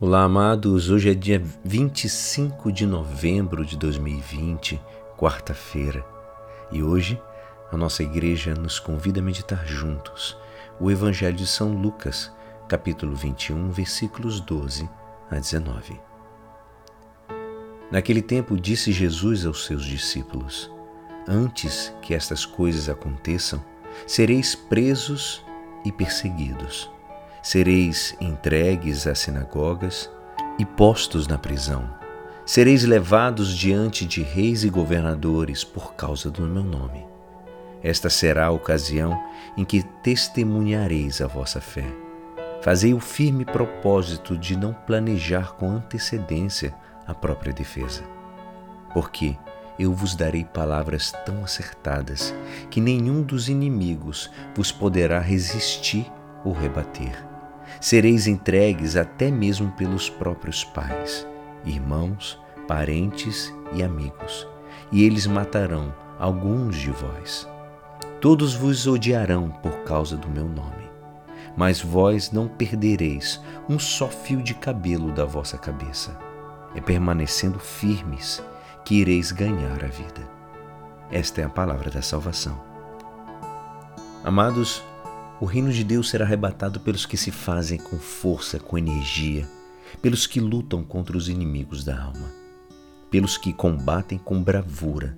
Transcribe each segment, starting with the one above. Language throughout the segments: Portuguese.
Olá, amados. Hoje é dia 25 de novembro de 2020, quarta-feira, e hoje a nossa igreja nos convida a meditar juntos o Evangelho de São Lucas, capítulo 21, versículos 12 a 19. Naquele tempo disse Jesus aos seus discípulos: Antes que estas coisas aconteçam, sereis presos e perseguidos sereis entregues às sinagogas e postos na prisão. Sereis levados diante de reis e governadores por causa do meu nome. Esta será a ocasião em que testemunhareis a vossa fé. Fazei o firme propósito de não planejar com antecedência a própria defesa. Porque eu vos darei palavras tão acertadas que nenhum dos inimigos vos poderá resistir ou rebater. Sereis entregues até mesmo pelos próprios pais, irmãos, parentes e amigos, e eles matarão alguns de vós. Todos vos odiarão por causa do meu nome, mas vós não perdereis um só fio de cabelo da vossa cabeça. É permanecendo firmes que ireis ganhar a vida. Esta é a palavra da salvação. Amados, o reino de Deus será arrebatado pelos que se fazem com força, com energia, pelos que lutam contra os inimigos da alma, pelos que combatem com bravura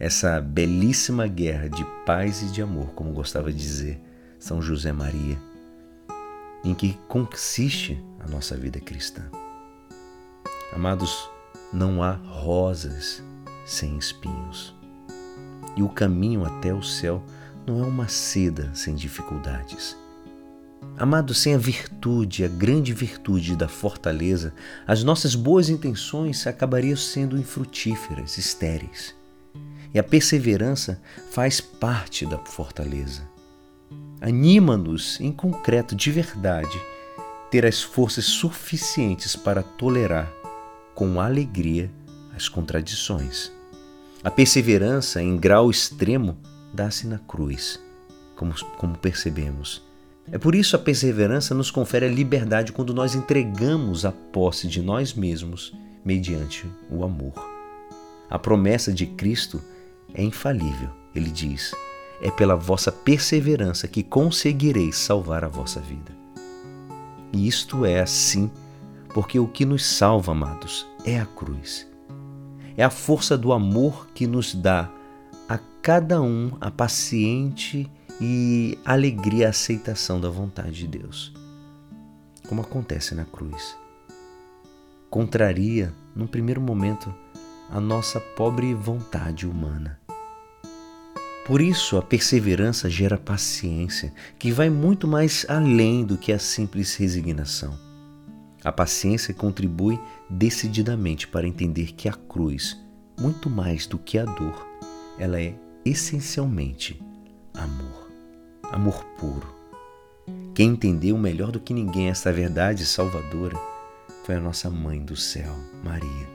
essa belíssima guerra de paz e de amor, como gostava de dizer São José Maria, em que consiste a nossa vida cristã. Amados, não há rosas sem espinhos, e o caminho até o céu não é uma seda sem dificuldades. Amado, sem a virtude, a grande virtude da fortaleza, as nossas boas intenções acabariam sendo infrutíferas, estéreis. E a perseverança faz parte da fortaleza. Anima-nos, em concreto, de verdade, ter as forças suficientes para tolerar com alegria as contradições. A perseverança, em grau extremo, dá-se na cruz, como, como percebemos. É por isso a perseverança nos confere a liberdade quando nós entregamos a posse de nós mesmos mediante o amor. A promessa de Cristo é infalível. Ele diz: É pela vossa perseverança que conseguireis salvar a vossa vida. E isto é assim porque o que nos salva, amados, é a cruz. É a força do amor que nos dá a cada um a paciente e alegria a aceitação da vontade de Deus, como acontece na cruz. Contraria, num primeiro momento, a nossa pobre vontade humana. Por isso, a perseverança gera paciência, que vai muito mais além do que a simples resignação. A paciência contribui decididamente para entender que a cruz, muito mais do que a dor, ela é essencialmente amor, amor puro. Quem entendeu melhor do que ninguém esta verdade salvadora foi a nossa Mãe do Céu, Maria.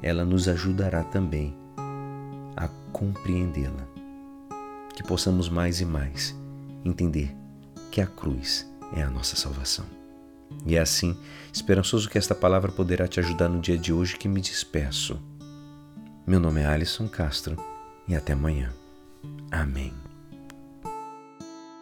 Ela nos ajudará também a compreendê-la. Que possamos mais e mais entender que a cruz é a nossa salvação. E é assim, esperançoso que esta palavra poderá te ajudar no dia de hoje que me despeço. Meu nome é Alisson Castro e até amanhã. Amém.